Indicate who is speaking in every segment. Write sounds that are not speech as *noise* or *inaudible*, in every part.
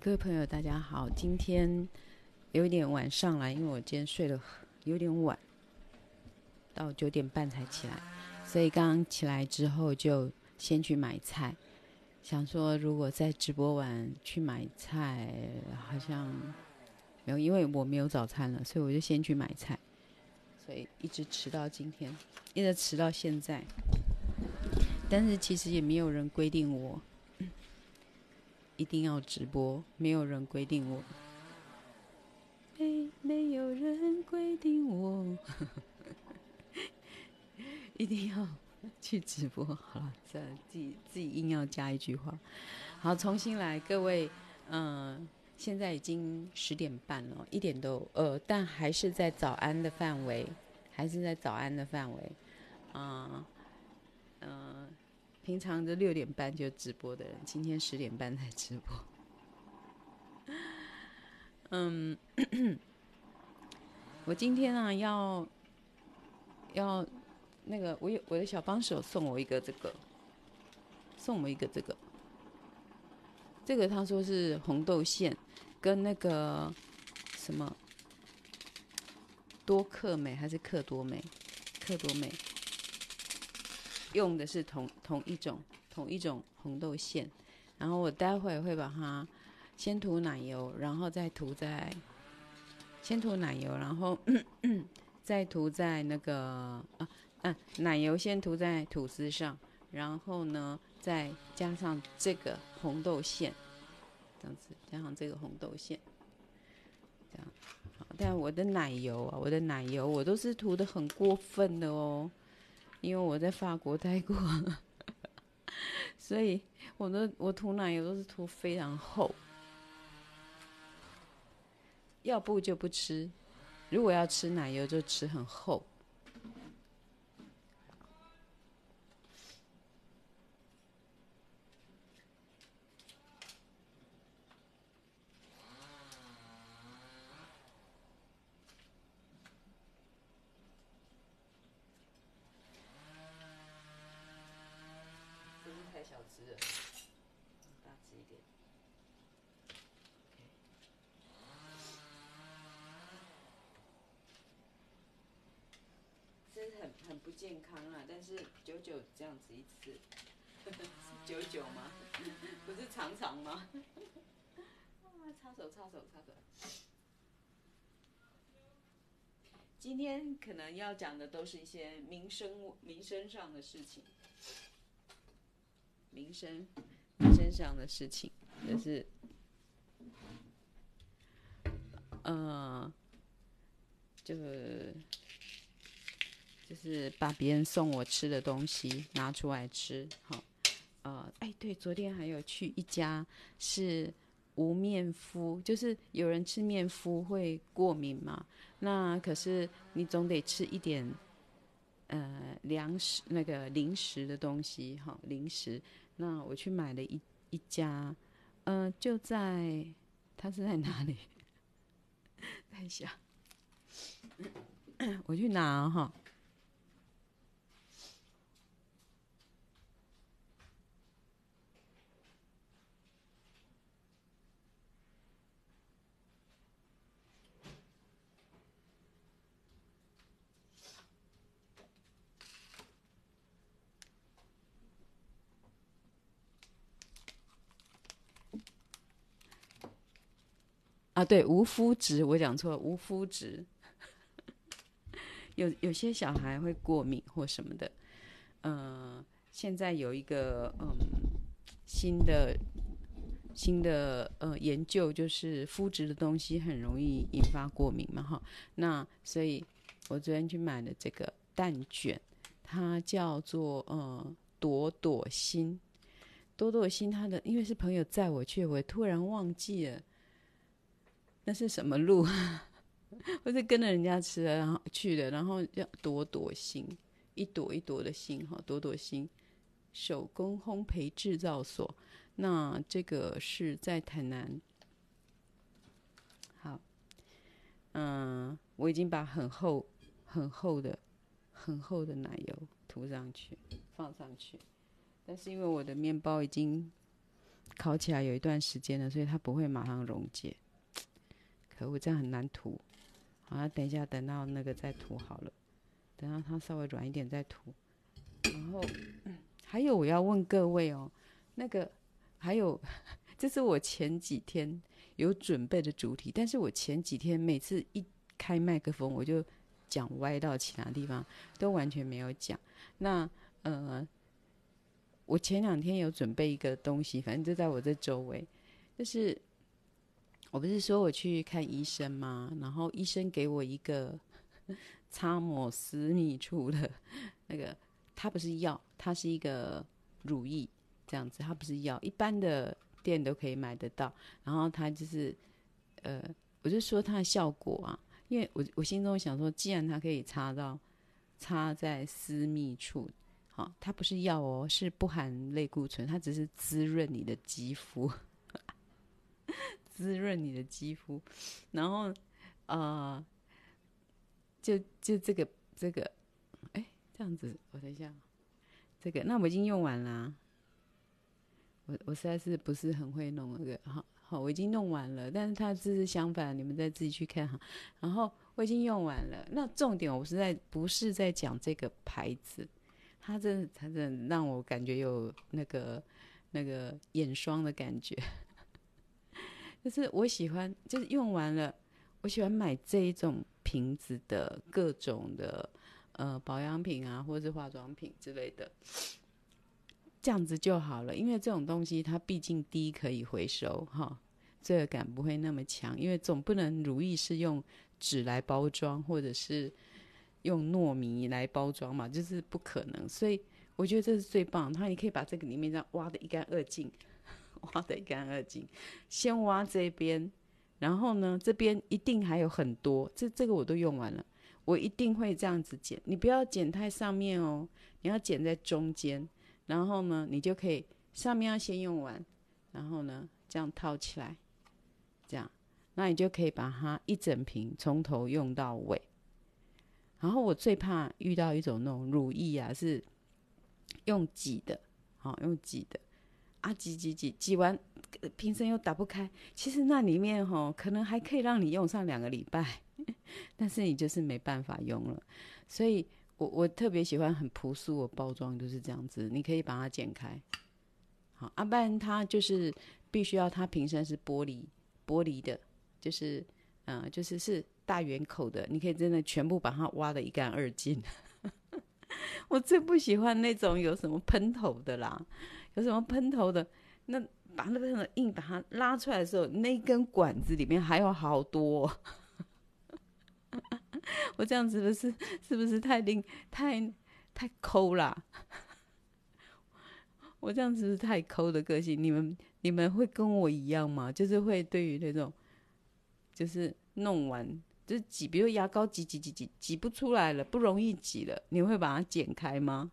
Speaker 1: 各位朋友，大家好。今天有点晚上来，因为我今天睡得有点晚，到九点半才起来，所以刚刚起来之后就先去买菜。想说如果在直播完去买菜，好像没有，因为我没有早餐了，所以我就先去买菜，所以一直迟到今天，一直迟到现在。但是其实也没有人规定我。一定要直播，没有人规定我，没没有人规定我，*laughs* 一定要去直播。好了，这自己自己硬要加一句话。好，重新来，各位，嗯、呃，现在已经十点半了，一点都呃，但还是在早安的范围，还是在早安的范围，啊、呃，嗯、呃。平常的六点半就直播的人，今天十点半才直播。嗯，我今天啊要要那个，我有我的小帮手送我一个这个，送我一个这个，这个他说是红豆馅，跟那个什么多克美还是克多美，克多美。用的是同同一种同一种红豆馅，然后我待会会把它先涂奶油，然后再涂在先涂奶油，然后咳咳 *clears throat* 再涂在那个啊啊奶油先涂在吐司上，然后呢再加上这个红豆馅，这样子加上这个红豆馅，这样好。但我的奶油啊，我的奶油我都是涂得很过分的哦。因为我在法国待过，*laughs* 所以我的我涂奶油都是涂非常厚，要不就不吃，如果要吃奶油就吃很厚。小只，大只一点。是很很不健康啊！但是久久这样子一次，久久吗？*laughs* 不是常常吗？擦手擦手擦手。今天可能要讲的都是一些民生民生上的事情，民生民生上的事情，就是，呃，就是。就是把别人送我吃的东西拿出来吃，好，呃，哎，对，昨天还有去一家是无面敷，就是有人吃面敷会过敏嘛，那可是你总得吃一点，呃，粮食那个零食的东西，哈，零食。那我去买了一一家，呃，就在，它是在哪里？*laughs* 等一下，*coughs* 我去拿哈。啊，对，无麸质，我讲错了，无麸质。有有些小孩会过敏或什么的，嗯、呃，现在有一个嗯新的新的呃研究，就是麸质的东西很容易引发过敏嘛，哈。那所以我昨天去买了这个蛋卷，它叫做呃朵朵心，朵朵心，它的因为是朋友载我去，我突然忘记了。那是什么路？*laughs* 我是跟着人家吃的，然后去的，然后叫朵朵心，一朵一朵的心哈，朵朵心手工烘焙制造所。那这个是在台南。好，嗯，我已经把很厚、很厚的、很厚的奶油涂上去，放上去。但是因为我的面包已经烤起来有一段时间了，所以它不会马上溶解。可恶，这样很难涂。好，等一下，等到那个再涂好了。等到它稍微软一点再涂。然后，还有我要问各位哦，那个还有，*laughs* 这是我前几天有准备的主题，但是我前几天每次一开麦克风，我就讲歪到其他地方，都完全没有讲。那呃，我前两天有准备一个东西，反正就在我这周围，就是。我不是说我去看医生吗？然后医生给我一个 *laughs* 擦抹私密处的 *laughs* 那个，它不是药，它是一个乳液，这样子，它不是药，一般的店都可以买得到。然后它就是，呃，我就说它的效果啊，因为我我心中想说，既然它可以擦到擦在私密处，好，它不是药哦，是不含类固醇，它只是滋润你的肌肤。滋润你的肌肤，然后，呃，就就这个这个，哎，这样子，我等一下，这个，那我已经用完了，我我实在是不是很会弄那个，好好，我已经弄完了，但是它这是相反，你们再自己去看哈。然后我已经用完了，那重点我是在不是在讲这个牌子，它真的它真的让我感觉有那个那个眼霜的感觉。就是我喜欢，就是用完了，我喜欢买这一种瓶子的各种的呃保养品啊，或者是化妆品之类的，这样子就好了。因为这种东西它毕竟第一可以回收哈，罪恶感不会那么强。因为总不能如意是用纸来包装，或者是用糯米来包装嘛，就是不可能。所以我觉得这是最棒，它你可以把这个里面这样挖的一干二净。挖得一干二净，先挖这边，然后呢，这边一定还有很多，这这个我都用完了，我一定会这样子剪，你不要剪太上面哦，你要剪在中间，然后呢，你就可以上面要先用完，然后呢，这样套起来，这样，那你就可以把它一整瓶从头用到尾。然后我最怕遇到一种那种乳液啊，是用挤的，好，用挤的。啊，挤挤挤挤完，瓶身又打不开。其实那里面吼，可能还可以让你用上两个礼拜，*laughs* 但是你就是没办法用了。所以我我特别喜欢很朴素的包装，就是这样子。你可以把它剪开，好，啊，不然它就是必须要它瓶身是玻璃玻璃的，就是嗯、就是是大圆口的。你可以真的全部把它挖得一干二净。*laughs* 我最不喜欢那种有什么喷头的啦。有什么喷头的？那把那个硬把它拉出来的时候，那根管子里面还有好多。*laughs* 我这样子是不是是不是太令太太抠啦？*laughs* 我这样子是太抠的个性，你们你们会跟我一样吗？就是会对于那种就是弄完就是挤，比如牙膏挤挤挤挤挤不出来了，不容易挤了，你会把它剪开吗？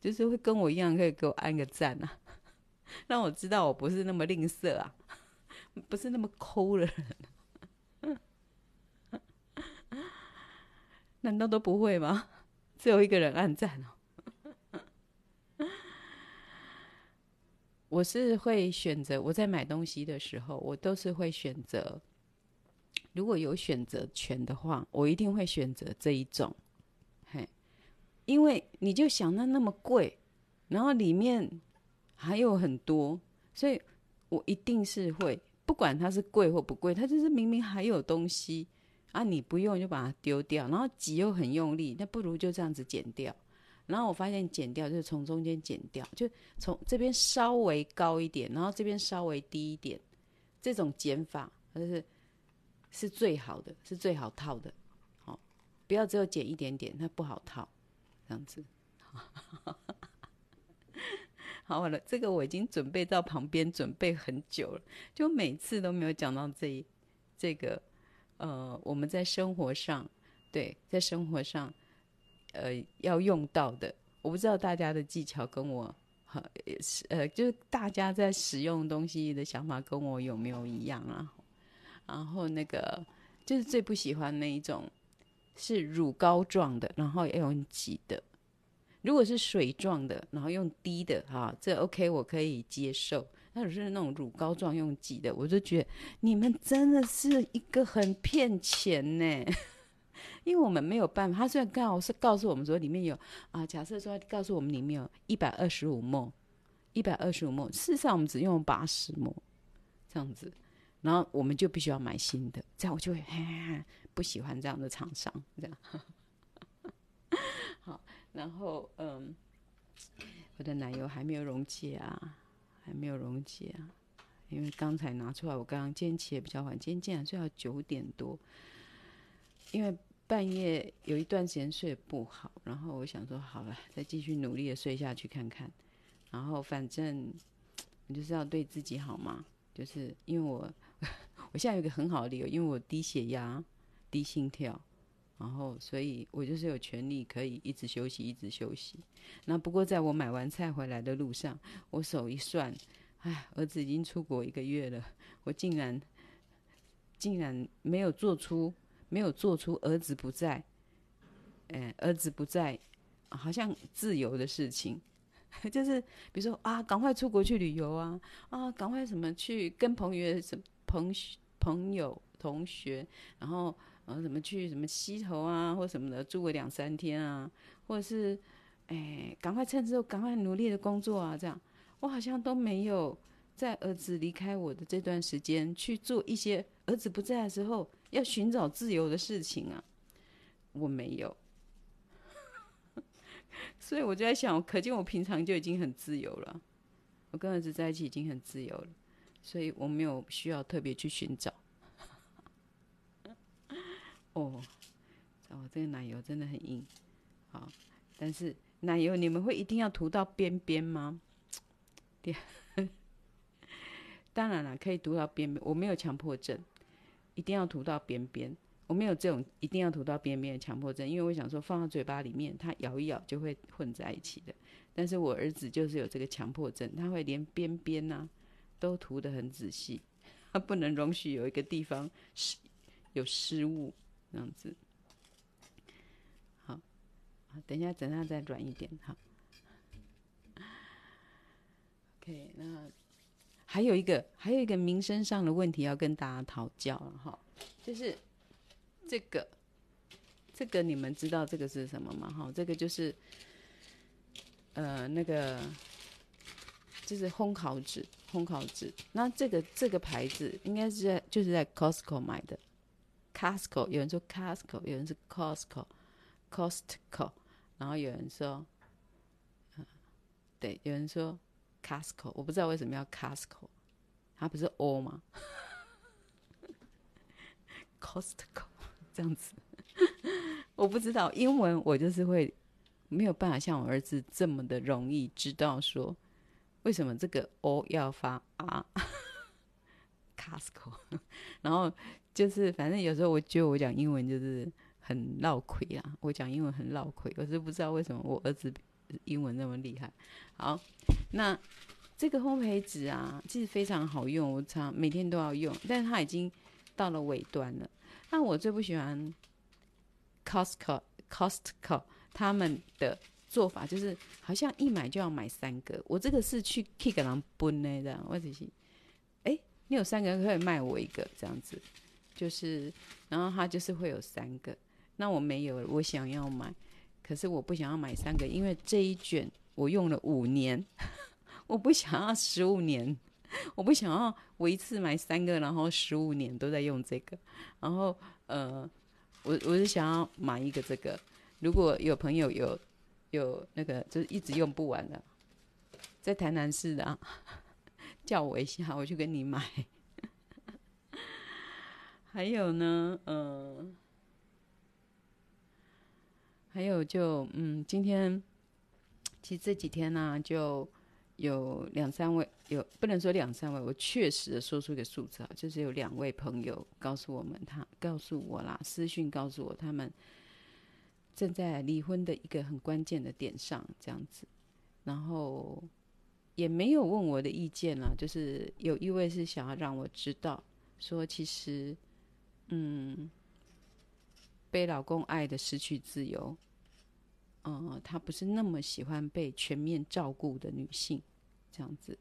Speaker 1: 就是会跟我一样，可以给我按个赞啊，*laughs* 让我知道我不是那么吝啬啊，*laughs* 不是那么抠的人。*laughs* 难道都不会吗？只有一个人按赞哦。我是会选择，我在买东西的时候，我都是会选择，如果有选择权的话，我一定会选择这一种。因为你就想那那么贵，然后里面还有很多，所以我一定是会不管它是贵或不贵，它就是明明还有东西啊，你不用就把它丢掉，然后挤又很用力，那不如就这样子剪掉。然后我发现剪掉就是从中间剪掉，就从这边稍微高一点，然后这边稍微低一点，这种剪法就是是最好的，是最好套的。好，不要只有剪一点点，它不好套。这样子，*laughs* 好，好了，这个我已经准备到旁边，准备很久了，就每次都没有讲到这一这个，呃，我们在生活上，对，在生活上，呃，要用到的，我不知道大家的技巧跟我，也是，呃，就是大家在使用东西的想法跟我有没有一样啊？然后那个就是最不喜欢那一种。是乳膏状的，然后要用挤的。如果是水状的，然后用滴的，哈，这 OK，我可以接受。或者是那种乳膏状用挤的，我就觉得你们真的是一个很骗钱呢。*laughs* 因为我们没有办法，他虽然刚好是告诉我们说里面有啊，假设说告诉我们里面有一百二十五 ml，一百二十五 ml，事实上我们只用八十 ml，这样子，然后我们就必须要买新的，这样我就会嘿嘿嘿不喜欢这样的厂商，这样。*laughs* 好，然后嗯，我的奶油还没有溶解啊，还没有溶解啊，因为刚才拿出来，我刚刚今天起也比较晚，今天竟然睡到九点多，因为。半夜有一段时间睡不好，然后我想说好了，再继续努力的睡下去看看。然后反正你就是要对自己好嘛，就是因为我 *laughs* 我现在有一个很好的理由，因为我低血压、低心跳，然后所以我就是有权利可以一直休息，一直休息。那不过在我买完菜回来的路上，我手一算，哎，儿子已经出国一个月了，我竟然竟然没有做出。没有做出儿子不在，哎，儿子不在，好像自由的事情，*laughs* 就是比如说啊，赶快出国去旅游啊，啊，赶快什么去跟朋友什么朋朋友同学，然后呃，什么去什么溪头啊，或什么的住个两三天啊，或者是哎，赶快趁之后赶快努力的工作啊，这样我好像都没有在儿子离开我的这段时间去做一些儿子不在的时候。要寻找自由的事情啊，我没有，*laughs* 所以我就在想，可见我平常就已经很自由了。我跟儿子在一起已经很自由了，所以我没有需要特别去寻找。哦，哦，这个奶油真的很硬，好，但是奶油你们会一定要涂到边边吗？*laughs* 当然了，可以涂到边边，我没有强迫症。一定要涂到边边，我没有这种一定要涂到边边的强迫症，因为我想说放到嘴巴里面，它咬一咬就会混在一起的。但是我儿子就是有这个强迫症，他会连边边呐都涂得很仔细，他不能容许有一个地方失有失误，这样子。好，好，等一下，等下再软一点，好。OK，那。还有一个，还有一个民生上的问题要跟大家讨教了哈，就是这个，这个你们知道这个是什么吗？哈，这个就是，呃，那个就是烘烤纸，烘烤纸。那这个这个牌子应该是在就是在 Costco 买的，Costco 有人说 Costco，有人是 Costco，Costco，然后有人说，嗯，对，有人说。Costco，我不知道为什么要 Costco，它不是 O 吗？Costco *laughs* 这样子，我不知道英文，我就是会没有办法像我儿子这么的容易知道说为什么这个 O 要发 R。*laughs* Costco，*laughs* 然后就是反正有时候我觉得我讲英文就是很绕亏啊，我讲英文很绕亏，我是不知道为什么我儿子。英文那么厉害，好，那这个烘焙纸啊，其实非常好用，我常每天都要用，但是它已经到了尾端了。那我最不喜欢 Costco Costco 他们的做法，就是好像一买就要买三个。我这个是去 Kick 狼奔的这样，或者是哎，你有三个可以卖我一个这样子，就是然后他就是会有三个，那我没有，我想要买。可是我不想要买三个，因为这一卷我用了五年，*laughs* 我不想要十五年，*laughs* 我不想要我一次买三个，然后十五年都在用这个。然后呃，我我是想要买一个这个，如果有朋友有有那个就是一直用不完的，在台南市的啊，*laughs* 叫我一下，我去跟你买。*laughs* 还有呢，嗯、呃。还有就嗯，今天其实这几天呢、就有两三位，有不能说两三位，我确实说出一个数字啊，就是有两位朋友告诉我们他，他告诉我啦，私讯告诉我，他们正在离婚的一个很关键的点上，这样子，然后也没有问我的意见啦，就是有一位是想要让我知道，说其实嗯，被老公爱的失去自由。嗯，她不是那么喜欢被全面照顾的女性，这样子。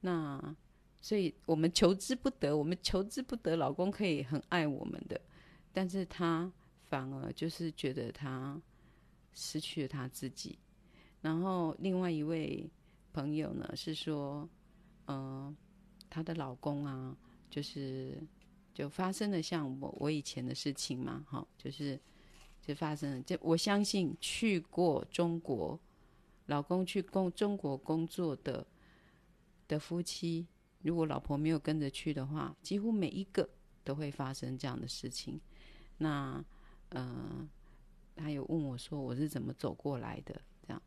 Speaker 1: 那所以我们求之不得，我们求之不得，老公可以很爱我们的，但是他反而就是觉得他失去了他自己。然后另外一位朋友呢是说，嗯、她的老公啊，就是就发生了像我我以前的事情嘛，哈，就是就发生了，就我相信去过中国，老公去工中国工作的的夫妻，如果老婆没有跟着去的话，几乎每一个都会发生这样的事情。那嗯、他有问我说我是怎么走过来的。这样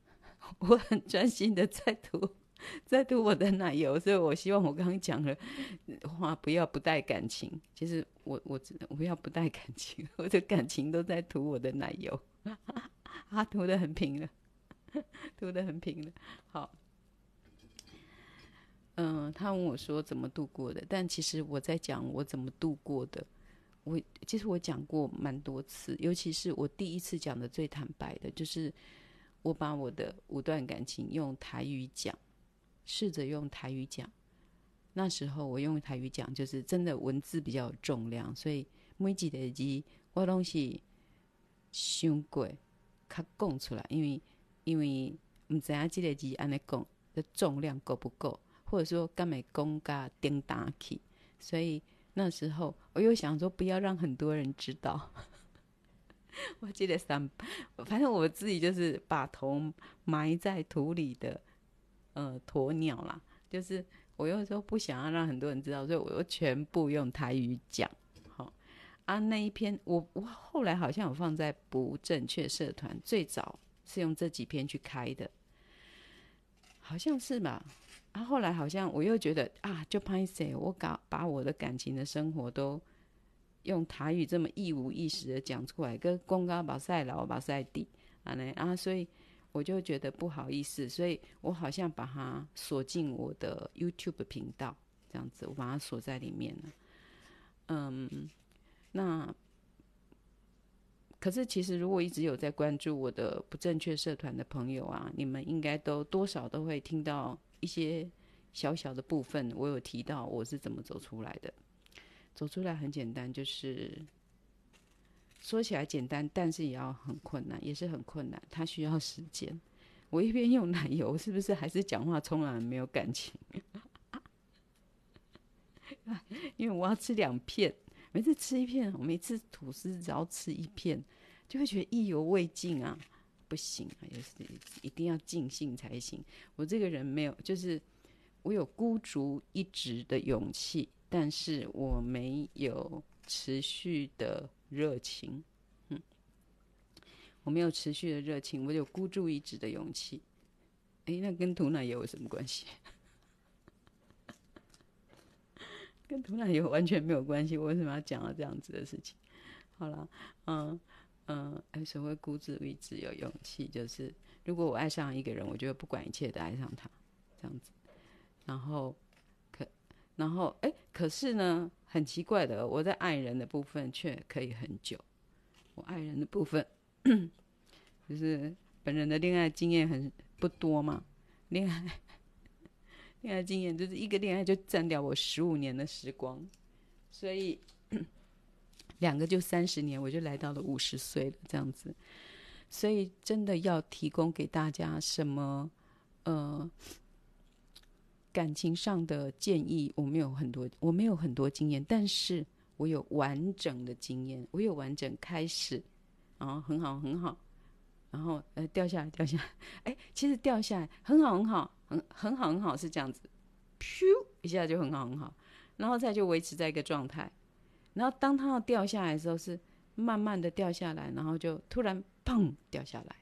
Speaker 1: *laughs* 我很专心的在涂，在涂我的奶油，所以我希望我刚刚讲的话不要不带感情。其实我我我不要不带感情，我的感情都在涂我的奶油，*laughs* 啊，涂的很平了，涂的很平了。好，嗯、他问我说怎么度过的，但其实我在讲我怎么度过的。我其实我讲过蛮多次，尤其是我第一次讲的最坦白的，就是。我把我的五段感情用台语讲，试着用台语讲。那时候我用台语讲，就是真的文字比较有重量，所以每一个字我拢是想过，较讲出来。因为因为唔知影这个字安尼讲的重量够不够，或者说敢会讲甲叮当去。所以那时候我又想说，不要让很多人知道。*laughs* 我记得三，反正我自己就是把头埋在土里的，呃，鸵鸟啦。就是我又说不想要让很多人知道，所以我又全部用台语讲。好啊，那一篇我我后来好像有放在不正确社团，最早是用这几篇去开的，好像是吧？啊，后来好像我又觉得啊，就拍谢，我搞把我的感情的生活都。用台语这么一五一十的讲出来，跟公告把塞老把塞地啊，那啊，所以我就觉得不好意思，所以我好像把它锁进我的 YouTube 频道，这样子，我把它锁在里面了。嗯，那可是其实如果一直有在关注我的不正确社团的朋友啊，你们应该都多少都会听到一些小小的部分，我有提到我是怎么走出来的。走出来很简单，就是说起来简单，但是也要很困难，也是很困难。它需要时间。我一边用奶油，是不是还是讲话从来没有感情？*laughs* 因为我要吃两片，每次吃一片，我每次吐司只要吃一片，就会觉得意犹未尽啊，不行啊，也是一定要尽兴才行。我这个人没有，就是我有孤注一掷的勇气。但是我没有持续的热情，嗯，我没有持续的热情，我有孤注一掷的勇气。哎，那跟土奶油有什么关系？*laughs* 跟土奶油完全没有关系。我为什么要讲到这样子的事情？好了，嗯嗯，哎，所谓孤注一直有勇气，就是如果我爱上一个人，我就会不管一切的爱上他，这样子，然后可。然后，哎，可是呢，很奇怪的，我在爱人的部分却可以很久。我爱人的部分，就是本人的恋爱经验很不多嘛，恋爱恋爱经验就是一个恋爱就占掉我十五年的时光，所以两个就三十年，我就来到了五十岁了这样子。所以真的要提供给大家什么，呃。感情上的建议，我没有很多，我没有很多经验，但是我有完整的经验，我有完整开始，然后很好很好，然后呃掉下来掉下来，哎，其实掉下来很好很好，很很好很好是这样子，咻一下就很好很好，然后再就维持在一个状态，然后当它要掉下来的时候是慢慢的掉下来，然后就突然砰掉下来，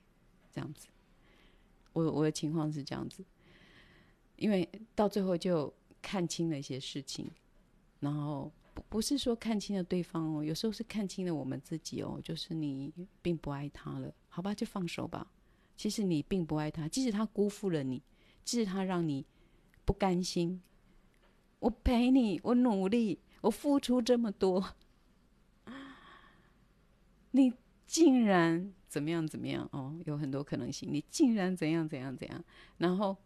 Speaker 1: 这样子，我我的情况是这样子。因为到最后就看清了一些事情，然后不不是说看清了对方哦，有时候是看清了我们自己哦，就是你并不爱他了，好吧，就放手吧。其实你并不爱他，即使他辜负了你，即使他让你不甘心，我陪你，我努力，我付出这么多，*laughs* 你竟然怎么样怎么样哦？有很多可能性，你竟然怎样怎样怎样，然后。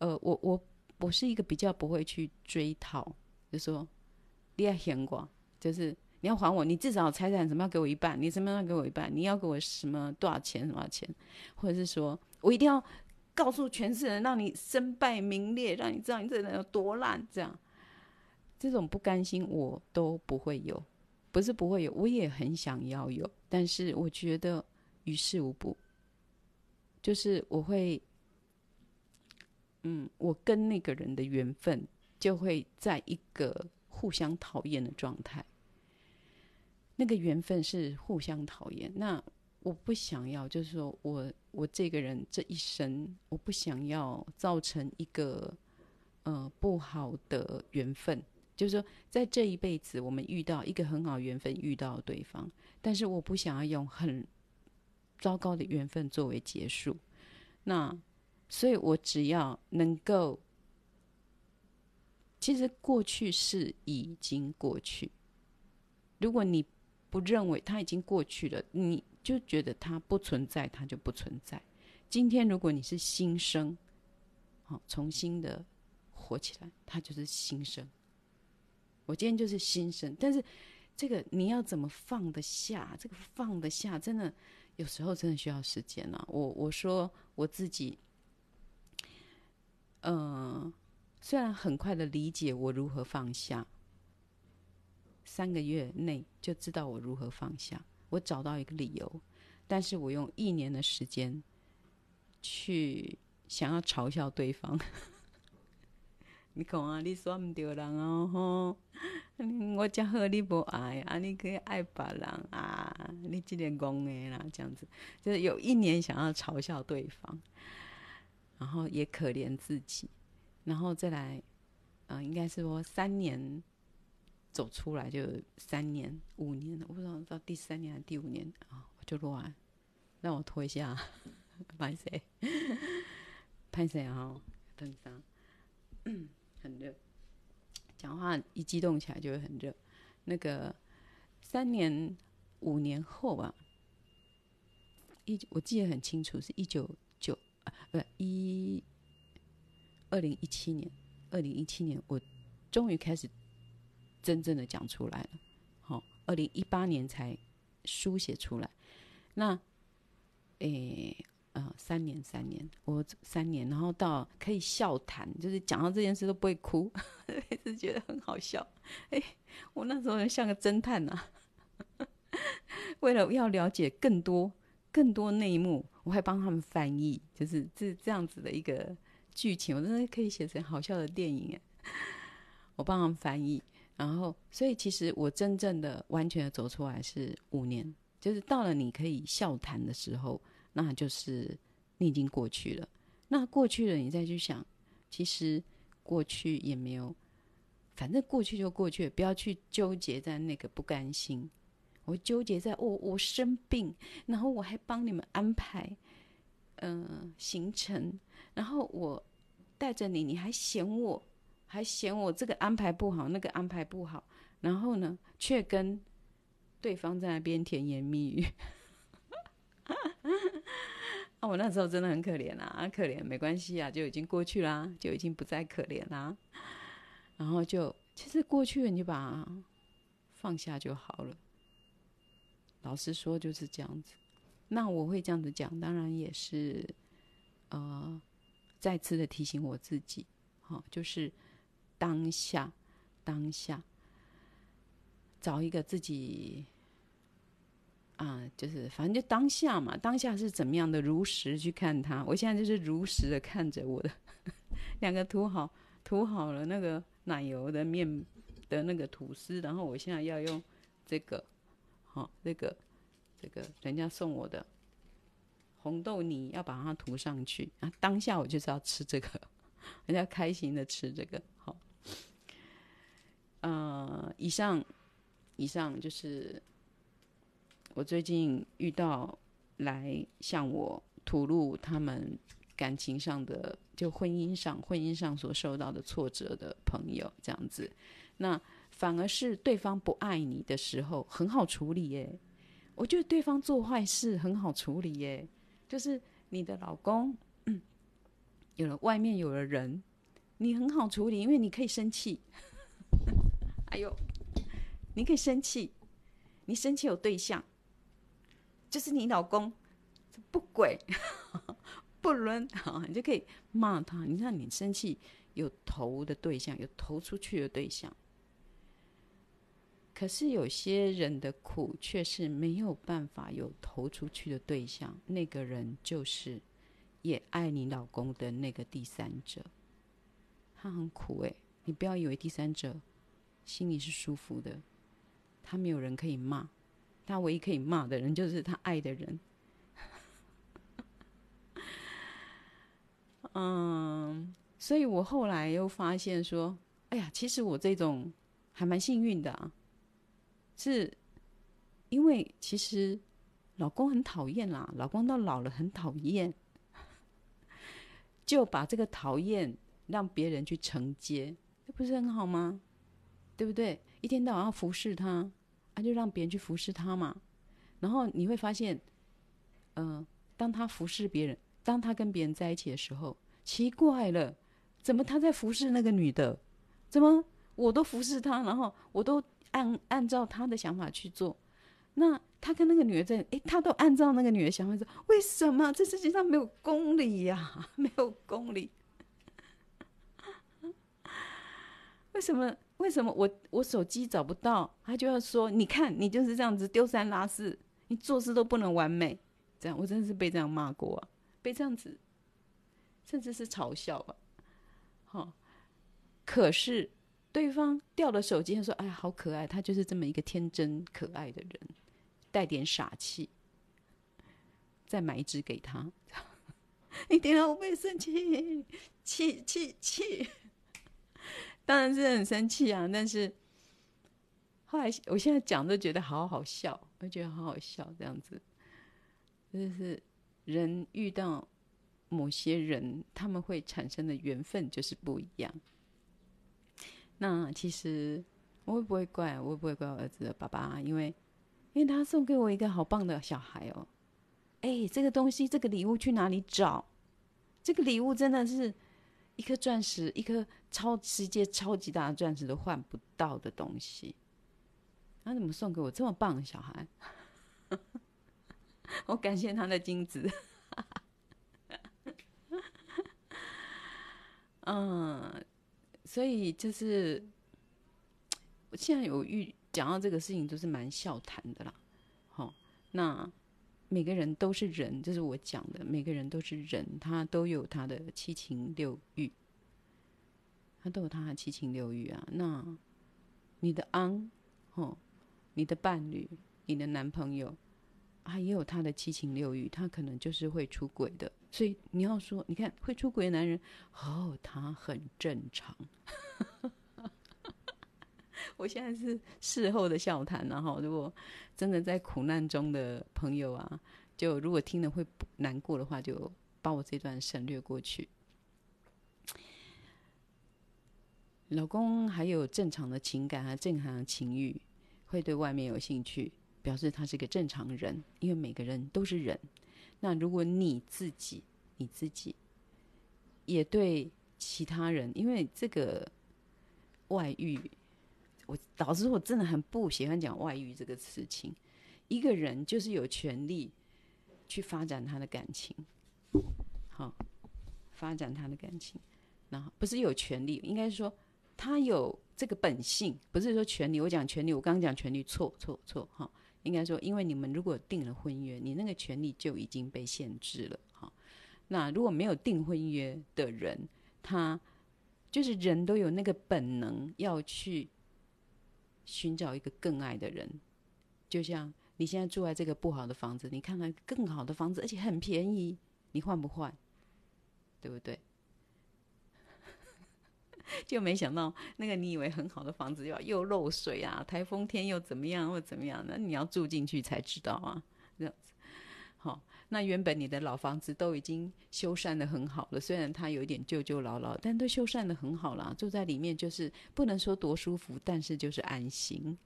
Speaker 1: 呃，我我我是一个比较不会去追讨，就说你要还我，就是你要还我，你至少财产什么要给我一半，你什么要给我一半，你要给我什么多少钱什么钱，或者是说我一定要告诉全世人，让你身败名裂，让你知道你这人有多烂，这样这种不甘心我都不会有，不是不会有，我也很想要有，但是我觉得于事无补，就是我会。嗯，我跟那个人的缘分就会在一个互相讨厌的状态。那个缘分是互相讨厌。那我不想要，就是说我我这个人这一生，我不想要造成一个呃不好的缘分。就是说，在这一辈子，我们遇到一个很好缘分，遇到对方，但是我不想要用很糟糕的缘分作为结束。那。所以我只要能够，其实过去是已经过去。如果你不认为它已经过去了，你就觉得它不存在，它就不存在。今天如果你是新生，好，重新的活起来，它就是新生。我今天就是新生，但是这个你要怎么放得下？这个放得下，真的有时候真的需要时间啊。我我说我自己。嗯、虽然很快的理解我如何放下，三个月内就知道我如何放下，我找到一个理由，但是我用一年的时间去想要嘲笑对方。你讲啊，你说唔对人哦，吼，我这好你不爱，啊，你可以爱别人啊，你这点讲的啦，这样子，就是有一年想要嘲笑对方。然后也可怜自己，然后再来，嗯、应该是说三年走出来，就三年、五年，我不知道到第三年还是第五年啊，我就乱，让我拖一下，*laughs* 拍谁？*laughs* 拍谁啊？等一下，很热，讲话一激动起来就会很热。那个三年、五年后吧，一我记得很清楚，是一九九。不，一二零一七年，二零一七年，我终于开始真正的讲出来了。好，二零一八年才书写出来。那，诶、呃，三年，三年，我三年，然后到可以笑谈，就是讲到这件事都不会哭，*laughs* 一直觉得很好笑。哎、我那时候像个侦探呐、啊，*laughs* 为了要了解更多。更多内幕，我还帮他们翻译，就是这这样子的一个剧情，我真的可以写成好笑的电影哎！我帮他们翻译，然后，所以其实我真正的完全的走出来是五年，就是到了你可以笑谈的时候，那就是你已经过去了。那过去了，你再去想，其实过去也没有，反正过去就过去，不要去纠结在那个不甘心。我纠结在我、我生病，然后我还帮你们安排，嗯、行程，然后我带着你，你还嫌我，还嫌我这个安排不好，那个安排不好，然后呢，却跟对方在那边甜言蜜语。啊，我那时候真的很可怜啊，可怜没关系啊，就已经过去啦，就已经不再可怜啦。然后就其实过去了，你就把它放下就好了。老实说就是这样子，那我会这样子讲，当然也是，呃，再次的提醒我自己，好，就是当下，当下，找一个自己，啊、就是反正就当下嘛，当下是怎么样的，如实去看它。我现在就是如实的看着我的两个涂好涂好了那个奶油的面的那个吐司，然后我现在要用这个。好，这个这个人家送我的红豆泥，要把它涂上去啊！当下我就是要吃这个，人家开心的吃这个。好，呃，以上以上就是我最近遇到来向我吐露他们感情上的，就婚姻上婚姻上所受到的挫折的朋友，这样子。那。反而是对方不爱你的时候很好处理耶，我觉得对方做坏事很好处理耶，就是你的老公有了外面有了人，你很好处理，因为你可以生气。*laughs* 哎呦，你可以生气，你生气有对象，就是你老公不轨 *laughs* 不伦，*laughs* 你就可以骂他。你看你生气有投的对象，有投出去的对象。可是有些人的苦却是没有办法有投出去的对象，那个人就是也爱你老公的那个第三者，他很苦诶，你不要以为第三者心里是舒服的，他没有人可以骂，他唯一可以骂的人就是他爱的人。*laughs* 嗯，所以我后来又发现说，哎呀，其实我这种还蛮幸运的啊。是，因为其实老公很讨厌啦，老公到老了很讨厌，就把这个讨厌让别人去承接，这不是很好吗？对不对？一天到晚要服侍他，啊，就让别人去服侍他嘛。然后你会发现，嗯、呃，当他服侍别人，当他跟别人在一起的时候，奇怪了，怎么他在服侍那个女的？怎么我都服侍他，然后我都。按按照他的想法去做，那他跟那个女的在，诶，他都按照那个女的想法做，为什么这世界上没有公理呀、*laughs* 没有公理？*laughs* 为什么？为什么我我手机找不到，他就要说，你看你就是这样子丢三落四，你做事都不能完美，这样我真的是被这样骂过啊，被这样子，甚至是嘲笑吧。好，可是。对方掉了手机，他说：“哎，好可爱，他就是这么一个天真可爱的人，带点傻气。”再买一支给他，*laughs* 你听到我会生气，气气气，当然是很生气啊。但是后来，我现在讲都觉得好好笑，我觉得好好笑，这样子，就是人遇到某些人，他们会产生的缘分就是不一样。那其实我会不会怪？我会不会怪我儿子的爸爸？因为，因为他送给我一个好棒的小孩哦。哎，这个东西，这个礼物去哪里找？这个礼物真的是一颗钻石，一颗超世界超级大的钻石都换不到的东西。他怎么送给我这么棒的小孩？*laughs* 我感谢他的精子。*laughs* 嗯。所以就是，我现在有遇讲到这个事情，都是蛮笑谈的啦。好，那每个人都是人，这是我讲的。每个人都是人，他都有他的七情六欲，他都有他的七情六欲啊。那你的安，哦，你的伴侣，你的男朋友，他也有他的七情六欲，他可能就是会出轨的。所以你要说，你看会出轨的男人，哦，他很正常。我现在是事后的笑谈，然后如果真的在苦难中的朋友啊，就如果听了会难过的话，就把我这段省略过去。老公还有正常的情感和正常的情欲，会对外面有兴趣，表示他是个正常人，因为每个人都是人。那如果你自己，你自己也对其他人，因为这个外遇，我导致我真的很不喜欢讲外遇这个事情。一个人就是有权利去发展他的感情，好，发展他的感情，然后不是有权利，应该是说他有这个本性，不是说权利。我讲权利，我刚刚讲权利，错错错，哈。应该说，因为你们如果订了婚约，你那个权利就已经被限制了。哈，那如果没有订婚约的人，他就是人都有那个本能要去寻找一个更爱的人。就像你现在住在这个不好的房子，你看看更好的房子，而且很便宜，你换不换？对不对？*laughs* 就没想到那个你以为很好的房子又又漏水啊，台风天又怎么样或怎么样？那你要住进去才知道啊，这样子。那原本你的老房子都已经修缮得很好了，虽然它有一点旧旧老老，但都修缮得很好了，住在里面就是不能说多舒服，但是就是安心。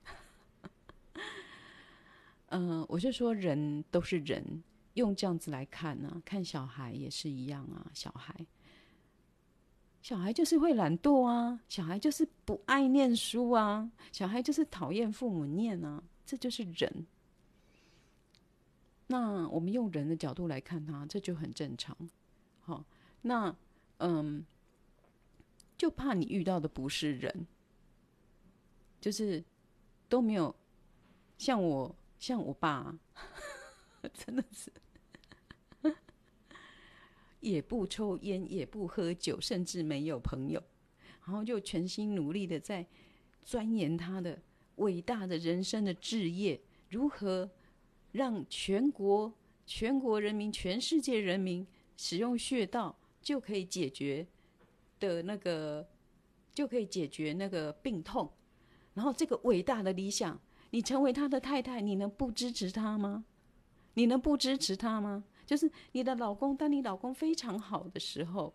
Speaker 1: 嗯、*laughs* 我就说人都是人，用这样子来看呢、啊，看小孩也是一样啊，小孩。小孩就是会懒惰啊，小孩就是不爱念书啊，小孩就是讨厌父母念啊，这就是人。那我们用人的角度来看他，这就很正常。好，那嗯，就怕你遇到的不是人，就是都没有像我，像我爸，*laughs* 真的是。也不抽烟，也不喝酒，甚至没有朋友，然后就全心努力的在钻研他的伟大的人生的志业，如何让全国、全国人民、全世界人民使用穴道就可以解决的那个，就可以解决那个病痛。然后这个伟大的理想，你成为他的太太，你能不支持他吗？你能不支持他吗？就是你的老公，当你老公非常好的时候，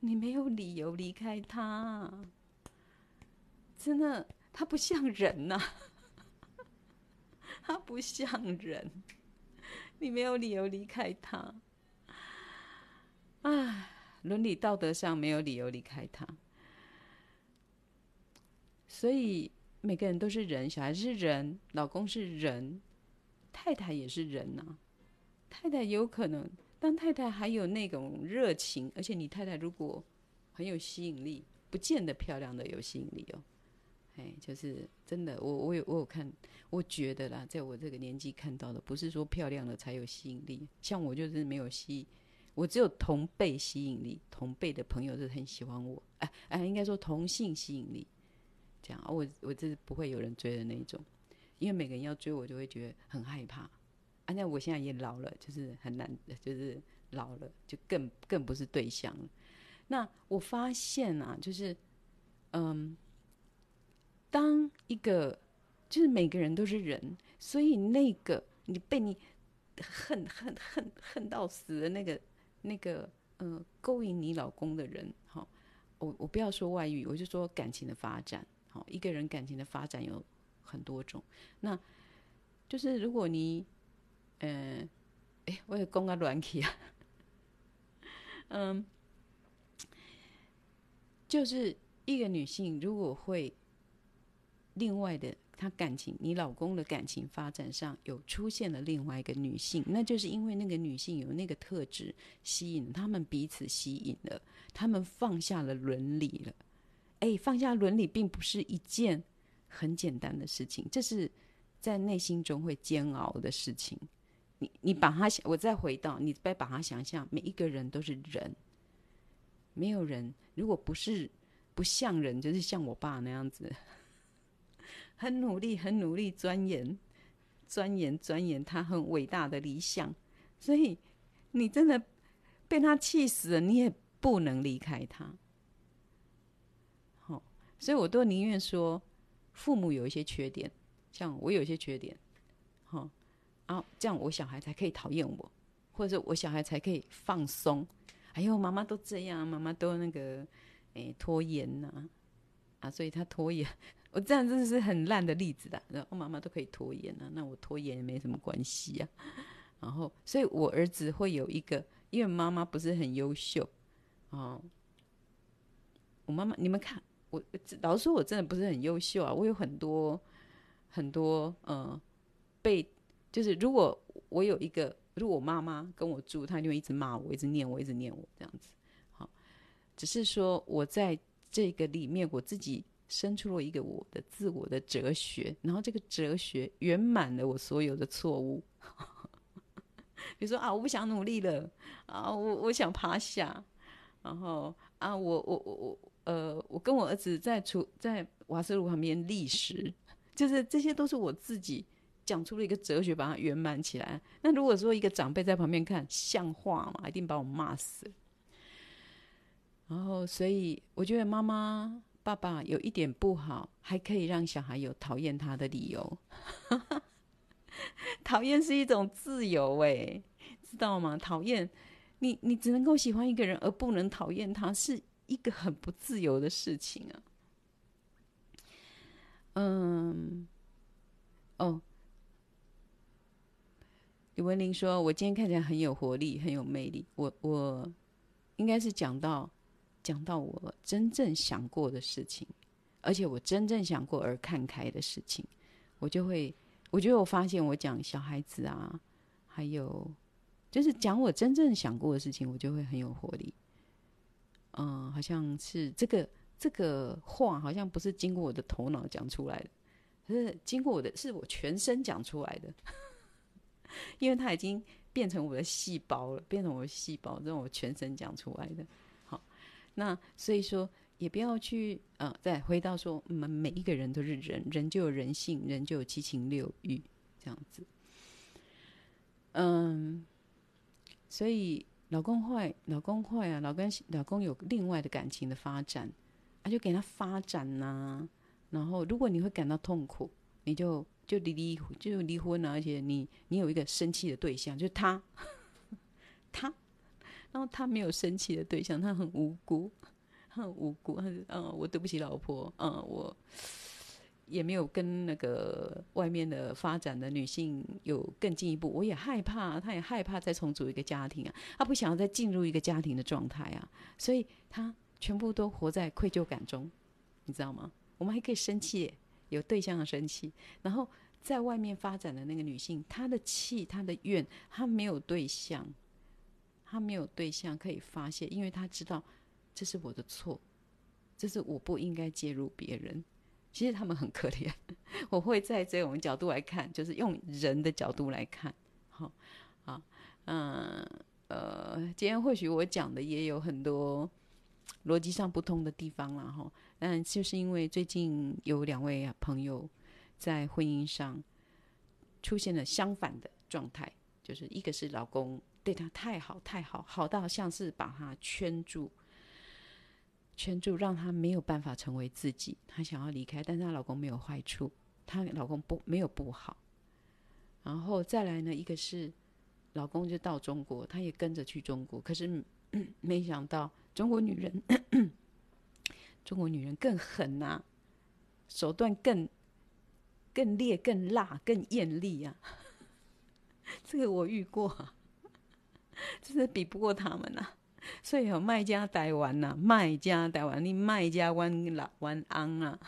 Speaker 1: 你没有理由离开他。真的，他不像人呐、他不像人，你没有理由离开他。唉，伦理道德上没有理由离开他。所以每个人都是人，小孩是人，老公是人，太太也是人呐、啊。太太有可能，当太太还有那种热情，而且你太太如果很有吸引力，不见得漂亮的有吸引力哦。哎，就是真的，我我有我有看，我觉得啦，在我这个年纪看到的，不是说漂亮的才有吸引力。像我就是没有吸，我只有同辈吸引力，同辈的朋友是很喜欢我。哎哎，应该说同性吸引力，这样，我我这是不会有人追的那一种，因为每个人要追我，就会觉得很害怕。那我现在也老了，就是很难，就是老了就更更不是对象了。那我发现啊，就是嗯，当一个就是每个人都是人，所以那个你被你恨恨恨恨到死的那个那个嗯勾引你老公的人，好，我我不要说外遇，我就说感情的发展，好，一个人感情的发展有很多种，那就是如果你。嗯，哎、我也讲个乱气啊。*laughs* 嗯，就是一个女性如果会另外的，他感情，你老公的感情发展上有出现了另外一个女性，那就是因为那个女性有那个特质吸引他们彼此吸引了，他们放下了伦理了。哎、放下伦理并不是一件很简单的事情，这是在内心中会煎熬的事情。你你把他想，我再回到你再把他想象，每一个人都是人，没有人如果不是不像人，就是像我爸那样子，很努力很努力钻研钻研钻研他很伟大的理想，所以你真的被他气死了，你也不能离开他。好，所以我都宁愿说父母有一些缺点，像我有一些缺点，好。然后这样，我小孩才可以讨厌我，或者是我小孩才可以放松。哎呦，妈妈都这样，妈妈都那个，哎，拖延呐、啊，所以他拖延。我这样真的是很烂的例子的。然后妈妈都可以拖延啊，那我拖延也没什么关系、啊。*laughs* 然后，所以我儿子会有一个，因为妈妈不是很优秀哦。我妈妈，你们看，我老实说，我真的不是很优秀啊。我有很多很多，嗯，被。就是如果我有一个，如果我妈妈跟我住，她就会一直骂我，一直念我，一直念我这样子。好，只是说我在这个里面，我自己生出了一个我的自我的哲学，然后这个哲学圆满了我所有的错误。*laughs* 比如说啊，我不想努力了啊，我我想趴下，然后啊，我我我我呃，我跟我儿子在厨在瓦斯炉旁边立食，就是这些都是我自己。讲出了一个哲学，把它圆满起来。那如果说一个长辈在旁边看，像话吗？一定把我骂死。然后，所以我觉得妈妈、爸爸有一点不好，还可以让小孩有讨厌他的理由。*laughs* 讨厌是一种自由，哎，知道吗？讨厌，你你只能够喜欢一个人，而不能讨厌他，是一个很不自由的事情啊。嗯，哦。李文玲说：“我今天看起来很有活力，很有魅力。我我应该是讲到讲到我真正想过的事情，而且我真正想过而看开的事情，我就会，我觉得我发现我讲小孩子啊，还有就是讲我真正想过的事情，我就会很有活力。嗯，好像是这个这个话，好像不是经过我的头脑讲出来的，是经过我的，是我全身讲出来的，因为它已经变成我的细胞了，变成我的细胞，这种我全身讲出来的。那所以说也不要去，呃，再回到说，我们每一个人都是人，人就有人性，人就有七情六欲，这样子。嗯，所以。老公坏，老公坏啊！老公老公有另外的感情的发展，啊，就给他发展呐、然后，如果你会感到痛苦，你就就离离就离婚啊！而且你你有一个生气的对象，就是他，*laughs* 他，然后他没有生气的对象，他很无辜，他 *laughs* 很无辜。他就嗯，我对不起老婆，嗯，我。也没有跟那个外面的发展的女性有更进一步，我也害怕，他也害怕再重组一个家庭啊，他不想要再进入一个家庭的状态啊，所以他全部都活在愧疚感中，你知道吗？我们还可以生气，有对象的生气，然后在外面发展的那个女性，她的气、她的怨，她没有对象，他没有对象可以发泄，因为他知道这是我的错，这是我不应该介入别人。其实他们很可怜，*laughs* 我会在这种角度来看，就是用人的角度来看，好，啊，嗯，呃，今天或许我讲的也有很多逻辑上不通的地方了哈，但就是因为最近有两位朋友在婚姻上出现了相反的状态，就是一个是老公对她太好太好，好到像是把她圈住。圈住，让她没有办法成为自己。她想要离开，但是她老公没有坏处，她老公不没有不好。然后再来呢，一个是老公就到中国，她也跟着去中国。可是 *clears throat* 没想到中国女人，*clears throat* 中国女人更狠呐、手段更更烈、更辣、更艳丽啊！*laughs* 这个我遇过，*laughs* 真是比不过他们呐、啊。所以哦，卖家台湾呐，卖家台湾，你卖家阮老阮翁啊，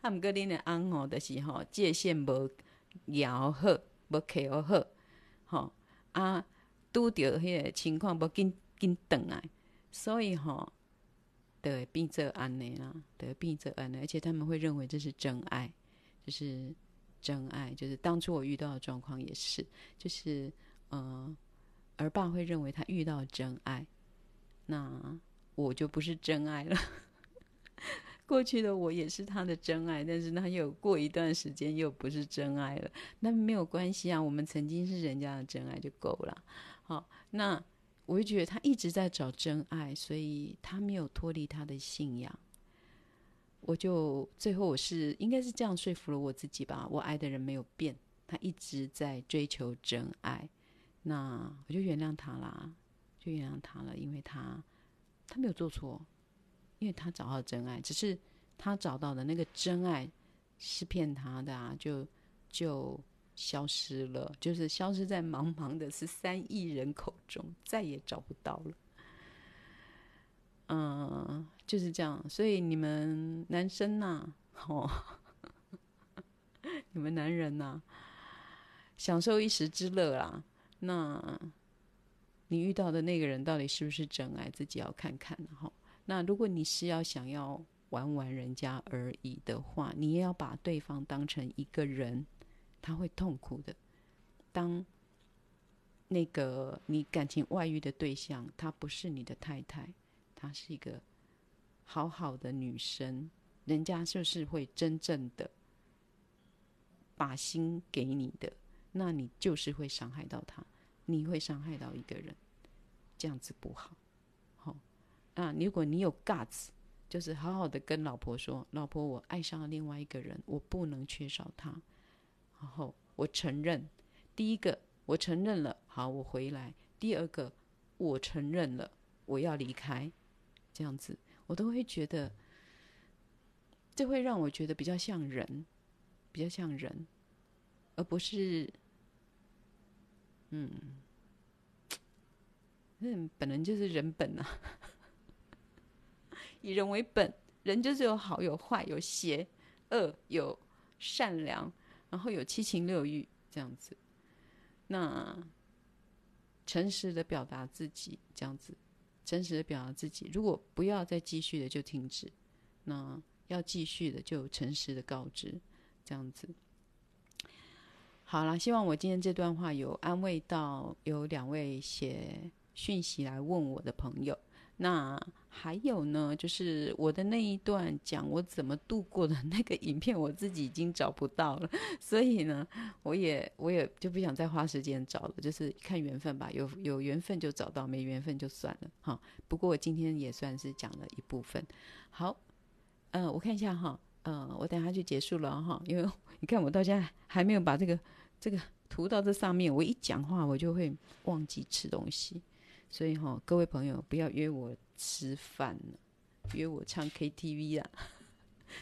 Speaker 1: 啊，毋过恁的昂吼，就是吼界限无摇好，无扣好，吼啊，拄着迄个情况无紧紧转来，所以吼，就会变做安尼啦，就会变做安尼，而且他们会认为这是真爱，就是真爱，就是当初我遇到的状况也是，就是嗯。而爸会认为他遇到真爱，那我就不是真爱了。*laughs* 过去的我也是他的真爱，但是他又过一段时间又不是真爱了。那没有关系啊，我们曾经是人家的真爱就够了。好，那我就觉得他一直在找真爱，所以他没有脱离他的信仰。我就最后我是应该是这样说服了我自己吧。我爱的人没有变，他一直在追求真爱。那我就原谅他啦，就原谅他了，因为他他没有做错，因为他找到真爱，只是他找到的那个真爱是骗他的啊，就就消失了，就是消失在茫茫的十三亿人口中，再也找不到了。嗯，就是这样，所以你们男生呐、哦，*laughs* 你们男人呐、享受一时之乐啦。那，你遇到的那个人到底是不是真爱？自己要看看哈。那如果你是要想要玩玩人家而已的话，你也要把对方当成一个人，他会痛苦的。当那个你感情外遇的对象，他不是你的太太，她是一个好好的女生，人家就是会真正的把心给你的，那你就是会伤害到他。你会伤害到一个人，这样子不好。好，那如果你有 guts，就是好好的跟老婆说：“老婆，我爱上了另外一个人，我不能缺少他。”然后我承认，第一个我承认了，好，我回来；第二个我承认了，我要离开。这样子，我都会觉得，这会让我觉得比较像人，比较像人，而不是。嗯，那本人就是人本啊，*laughs* 以人为本，人就是有好有坏，有邪恶，有善良，然后有七情六欲这样子。那诚实的表达自己，这样子，诚实的表达自己。如果不要再继续的，就停止；那要继续的，就诚实的告知，这样子。好了，希望我今天这段话有安慰到有两位写讯息来问我的朋友。那还有呢，就是我的那一段讲我怎么度过的 *laughs* 那个影片，我自己已经找不到了，所以呢，我也我也就不想再花时间找了，就是看缘分吧，有有缘分就找到，没缘分就算了哈。不过我今天也算是讲了一部分。好，嗯、我看一下哈，嗯、我等下就结束了哈，因为 *laughs* 你看我到现在还没有把这个。这个涂到这上面，我一讲话我就会忘记吃东西，所以哈、各位朋友不要约我吃饭了，约我唱 KTV 啊！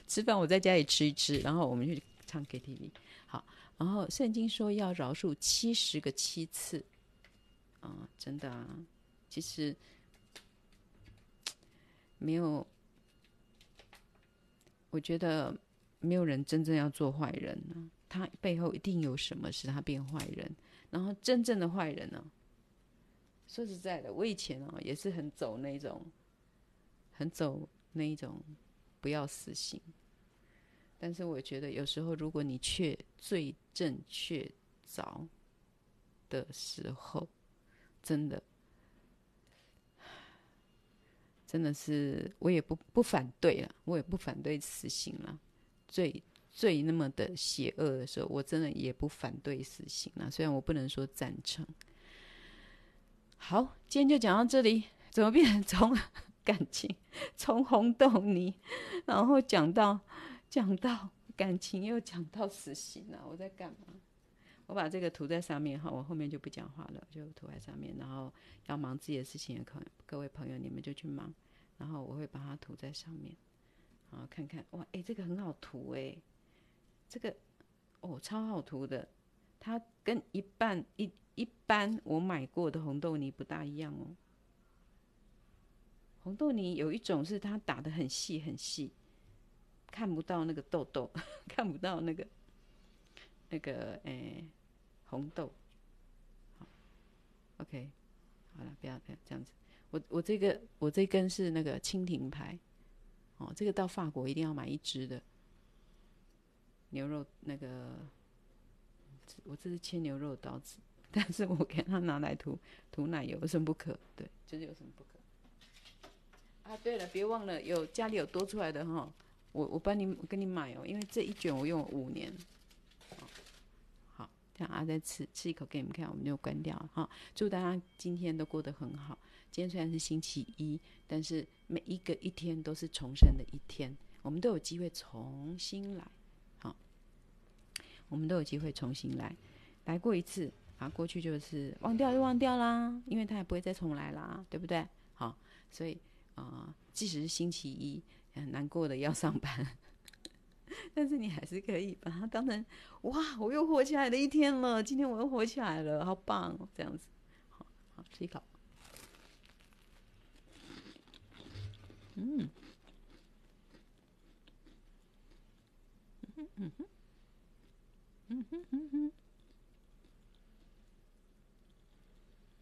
Speaker 1: 吃饭我在家里吃一吃，然后我们去唱 KTV。好，然后圣经说要饶恕七十个七次，啊，真的啊，其实没有，我觉得没有人真正要做坏人呢。他背后一定有什么使他变坏人，然后真正的坏人呢？说实在的，我以前哦也是很走那种，很走那一种不要死刑。但是我觉得有时候，如果你确罪证确凿的时候，真的，真的是我也不不反对了，我也不反对死刑了，最。最那么的邪恶的时候，我真的也不反对死刑啊。虽然我不能说赞成。好，今天就讲到这里。怎么变成从感情，*laughs* 从红豆泥，然后讲到讲到感情，又讲到死刑了？我在干嘛？我把这个涂在上面哈，我后面就不讲话了，就涂在上面。然后要忙自己的事情的可各位朋友，你们就去忙。然后我会把它涂在上面，然后看看哇，哎，这个很好涂哎。这个哦，超好涂的，它跟一半一一般我买过的红豆泥不大一样哦。红豆泥有一种是它打的很细很细，看不到那个豆豆，*laughs* 看不到那个那个诶红豆。好，OK，好了，不要这样这样子。我我这个我这根是那个蜻蜓牌，哦，这个到法国一定要买一支的。牛肉那个，我这是切牛肉刀子，*laughs* 但是我给他拿来涂涂奶油，有什么不可？对，就是有什么不可？啊，对了，别忘了有家里有多出来的哈，我我帮你我给你买哦，因为这一卷我用了五年。好，好，这样啊，再吃吃一口给你们看，我们就关掉了哈。祝大家今天都过得很好。今天虽然是星期一，但是每一个一天都是重生的一天，我们都有机会重新来。我们都有机会重新来，来过一次啊，过去就是忘掉就忘掉啦，因为它也不会再重来啦，对不对？好，所以啊、即使是星期一很难过的要上班，*laughs* 但是你还是可以把它当成哇，我又活起来的一天了，今天我又活起来了，好棒哦，这样子，好好吃一口，嗯，嗯哼嗯。mhm mhm